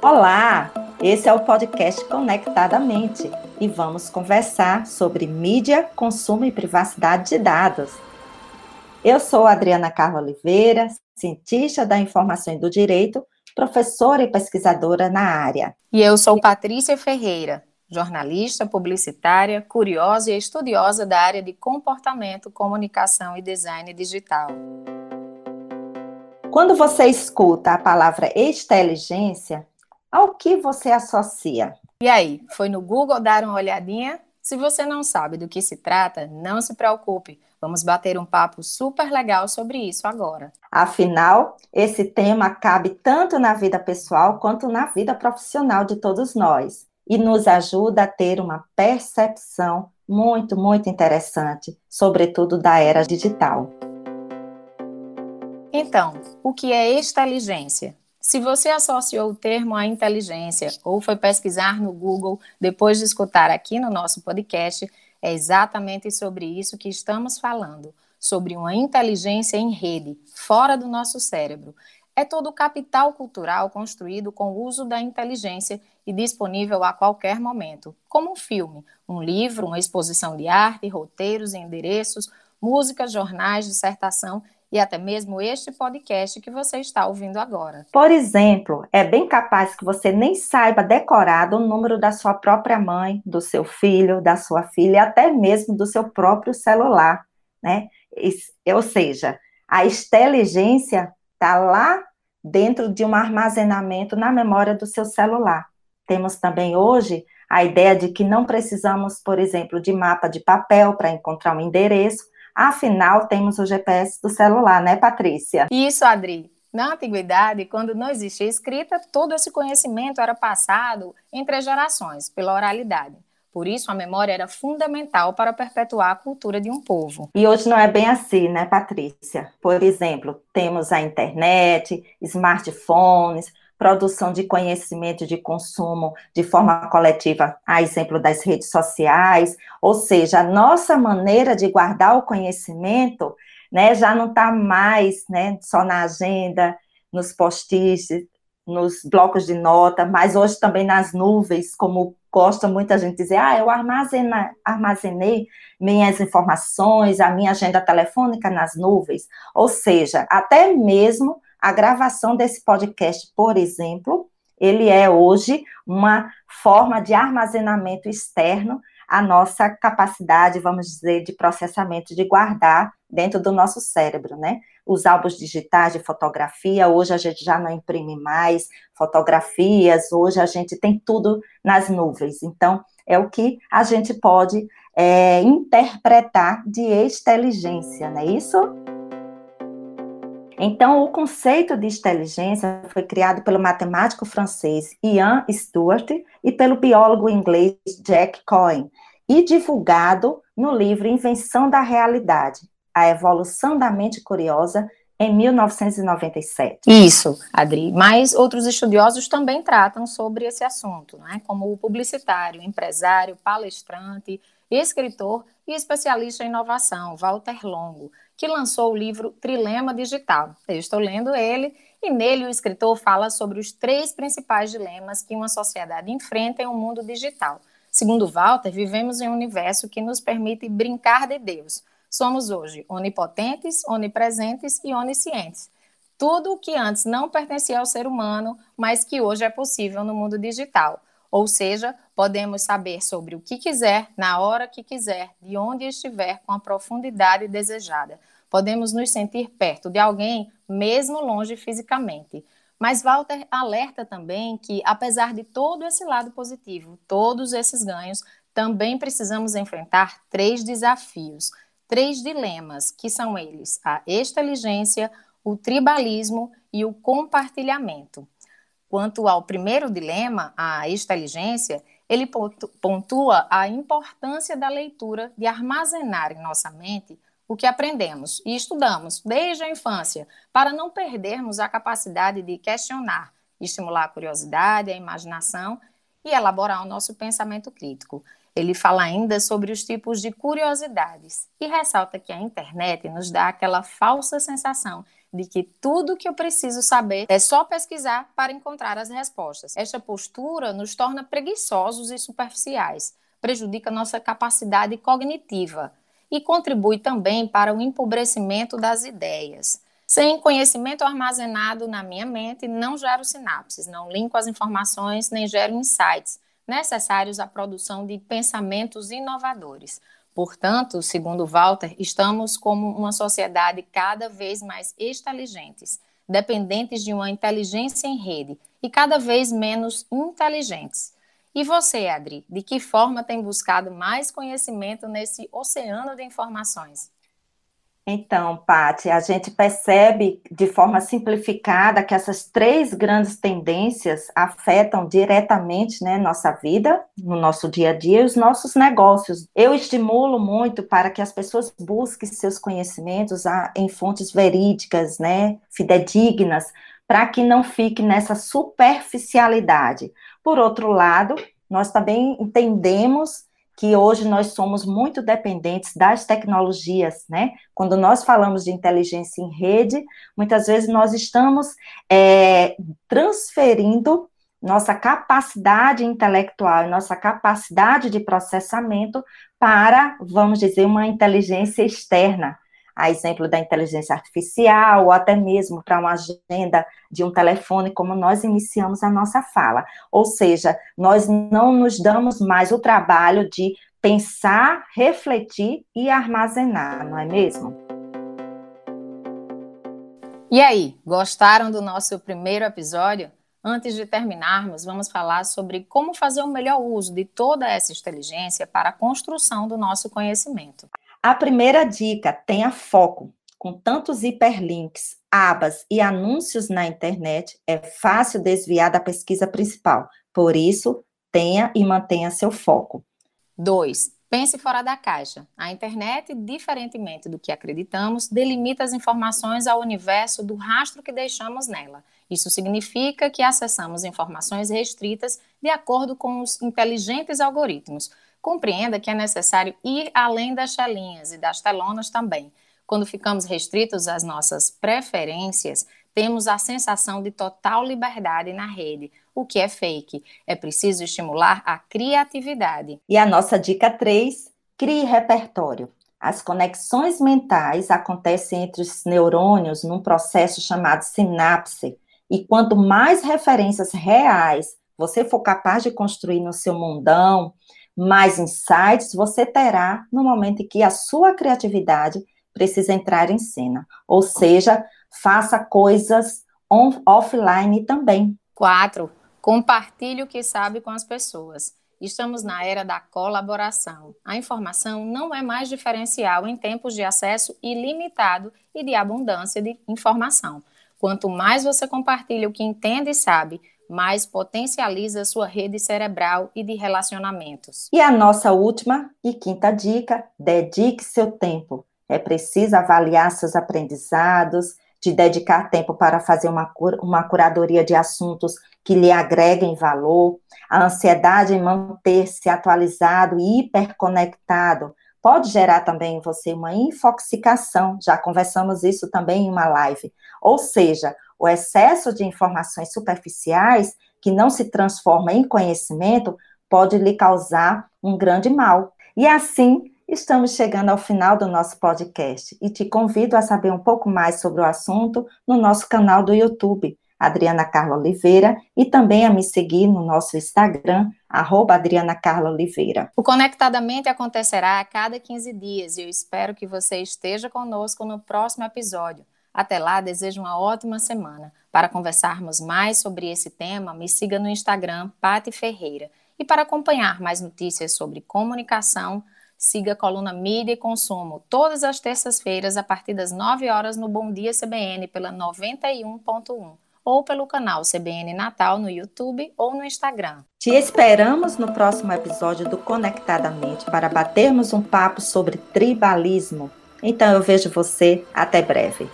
Olá, esse é o podcast Conectadamente e vamos conversar sobre mídia, consumo e privacidade de dados. Eu sou Adriana Carla Oliveira, cientista da informação e do direito, professora e pesquisadora na área. E eu sou Patrícia Ferreira, jornalista, publicitária, curiosa e estudiosa da área de comportamento, comunicação e design digital. Quando você escuta a palavra inteligência, ao que você associa? E aí, foi no Google dar uma olhadinha? Se você não sabe do que se trata, não se preocupe. Vamos bater um papo super legal sobre isso agora. Afinal, esse tema cabe tanto na vida pessoal quanto na vida profissional de todos nós e nos ajuda a ter uma percepção muito, muito interessante, sobretudo da era digital. Então, o que é inteligência? Se você associou o termo à inteligência ou foi pesquisar no Google depois de escutar aqui no nosso podcast, é exatamente sobre isso que estamos falando, sobre uma inteligência em rede, fora do nosso cérebro. É todo o capital cultural construído com o uso da inteligência e disponível a qualquer momento, como um filme, um livro, uma exposição de arte, roteiros, endereços, músicas, jornais, dissertação e até mesmo este podcast que você está ouvindo agora. Por exemplo, é bem capaz que você nem saiba decorado o número da sua própria mãe, do seu filho, da sua filha, até mesmo do seu próprio celular, né? Ou seja, a inteligência está lá dentro de um armazenamento na memória do seu celular. Temos também hoje a ideia de que não precisamos, por exemplo, de mapa de papel para encontrar um endereço, Afinal, temos o GPS do celular, né, Patrícia? Isso, Adri. Na antiguidade, quando não existia escrita, todo esse conhecimento era passado entre as gerações, pela oralidade. Por isso, a memória era fundamental para perpetuar a cultura de um povo. E hoje não é bem assim, né, Patrícia? Por exemplo, temos a internet, smartphones, produção de conhecimento de consumo de forma coletiva, a exemplo das redes sociais, ou seja, a nossa maneira de guardar o conhecimento, né, já não está mais, né, só na agenda, nos post-its, nos blocos de nota, mas hoje também nas nuvens, como gosta muita gente dizer, ah, eu armazena, armazenei minhas informações, a minha agenda telefônica nas nuvens, ou seja, até mesmo a gravação desse podcast, por exemplo, ele é hoje uma forma de armazenamento externo à nossa capacidade, vamos dizer, de processamento, de guardar dentro do nosso cérebro, né? Os álbuns digitais de fotografia, hoje a gente já não imprime mais fotografias, hoje a gente tem tudo nas nuvens. Então, é o que a gente pode é, interpretar de inteligência, não é isso? Então, o conceito de inteligência foi criado pelo matemático francês Ian Stewart e pelo biólogo inglês Jack Cohen e divulgado no livro Invenção da Realidade: A Evolução da Mente Curiosa em 1997. Isso, Adri. Mas outros estudiosos também tratam sobre esse assunto, né? como o publicitário, empresário, palestrante, escritor e especialista em inovação, Walter Longo, que lançou o livro Trilema Digital. Eu estou lendo ele e nele o escritor fala sobre os três principais dilemas que uma sociedade enfrenta em um mundo digital. Segundo Walter, vivemos em um universo que nos permite brincar de Deus. Somos hoje onipotentes, onipresentes e oniscientes. Tudo o que antes não pertencia ao ser humano, mas que hoje é possível no mundo digital. Ou seja, podemos saber sobre o que quiser, na hora que quiser, de onde estiver, com a profundidade desejada. Podemos nos sentir perto de alguém, mesmo longe fisicamente. Mas Walter alerta também que, apesar de todo esse lado positivo, todos esses ganhos, também precisamos enfrentar três desafios, três dilemas, que são eles: a inteligência, o tribalismo e o compartilhamento. Quanto ao primeiro dilema, a inteligência, ele pontua a importância da leitura de armazenar em nossa mente o que aprendemos e estudamos desde a infância, para não perdermos a capacidade de questionar, estimular a curiosidade, a imaginação e elaborar o nosso pensamento crítico. Ele fala ainda sobre os tipos de curiosidades e ressalta que a internet nos dá aquela falsa sensação de que tudo que eu preciso saber é só pesquisar para encontrar as respostas. Esta postura nos torna preguiçosos e superficiais, prejudica nossa capacidade cognitiva e contribui também para o empobrecimento das ideias. Sem conhecimento armazenado na minha mente, não gero sinapses, não linko as informações, nem gero insights necessários à produção de pensamentos inovadores. Portanto, segundo Walter, estamos como uma sociedade cada vez mais inteligentes, dependentes de uma inteligência em rede e cada vez menos inteligentes. E você, Adri, de que forma tem buscado mais conhecimento nesse oceano de informações? Então, Pati, a gente percebe de forma simplificada que essas três grandes tendências afetam diretamente né, nossa vida, no nosso dia a dia e os nossos negócios. Eu estimulo muito para que as pessoas busquem seus conhecimentos em fontes verídicas, né, fidedignas, para que não fique nessa superficialidade. Por outro lado, nós também entendemos que hoje nós somos muito dependentes das tecnologias, né? Quando nós falamos de inteligência em rede, muitas vezes nós estamos é, transferindo nossa capacidade intelectual, nossa capacidade de processamento para, vamos dizer, uma inteligência externa a exemplo da inteligência artificial, ou até mesmo para uma agenda de um telefone, como nós iniciamos a nossa fala. Ou seja, nós não nos damos mais o trabalho de pensar, refletir e armazenar, não é mesmo? E aí, gostaram do nosso primeiro episódio? Antes de terminarmos, vamos falar sobre como fazer o melhor uso de toda essa inteligência para a construção do nosso conhecimento. A primeira dica, tenha foco. Com tantos hiperlinks, abas e anúncios na internet, é fácil desviar da pesquisa principal. Por isso, tenha e mantenha seu foco. 2. Pense fora da caixa. A internet, diferentemente do que acreditamos, delimita as informações ao universo do rastro que deixamos nela. Isso significa que acessamos informações restritas de acordo com os inteligentes algoritmos compreenda que é necessário ir além das telinhas e das telonas também. Quando ficamos restritos às nossas preferências, temos a sensação de total liberdade na rede, o que é fake. É preciso estimular a criatividade. E a nossa dica 3: crie repertório. As conexões mentais acontecem entre os neurônios num processo chamado sinapse. E quanto mais referências reais você for capaz de construir no seu mundão, mais insights você terá no momento em que a sua criatividade precisa entrar em cena. Ou seja, faça coisas on, offline também. Quatro, compartilhe o que sabe com as pessoas. Estamos na era da colaboração. A informação não é mais diferencial em tempos de acesso ilimitado e de abundância de informação. Quanto mais você compartilha o que entende e sabe, mais potencializa sua rede cerebral e de relacionamentos. E a nossa última e quinta dica: dedique seu tempo. É preciso avaliar seus aprendizados, de dedicar tempo para fazer uma, uma curadoria de assuntos que lhe agreguem valor. A ansiedade em manter-se atualizado e hiperconectado pode gerar também em você uma infoxicação. Já conversamos isso também em uma live. Ou seja, o excesso de informações superficiais, que não se transforma em conhecimento, pode lhe causar um grande mal. E assim, estamos chegando ao final do nosso podcast e te convido a saber um pouco mais sobre o assunto no nosso canal do YouTube, Adriana Carla Oliveira, e também a me seguir no nosso Instagram, arroba Adriana Carla Oliveira. O Conectadamente acontecerá a cada 15 dias e eu espero que você esteja conosco no próximo episódio. Até lá, desejo uma ótima semana. Para conversarmos mais sobre esse tema, me siga no Instagram, Pati Ferreira. E para acompanhar mais notícias sobre comunicação, siga a coluna Mídia e Consumo todas as terças-feiras a partir das 9 horas no Bom Dia CBN pela 91.1 ou pelo canal CBN Natal no YouTube ou no Instagram. Te esperamos no próximo episódio do Conectadamente para batermos um papo sobre tribalismo. Então eu vejo você até breve.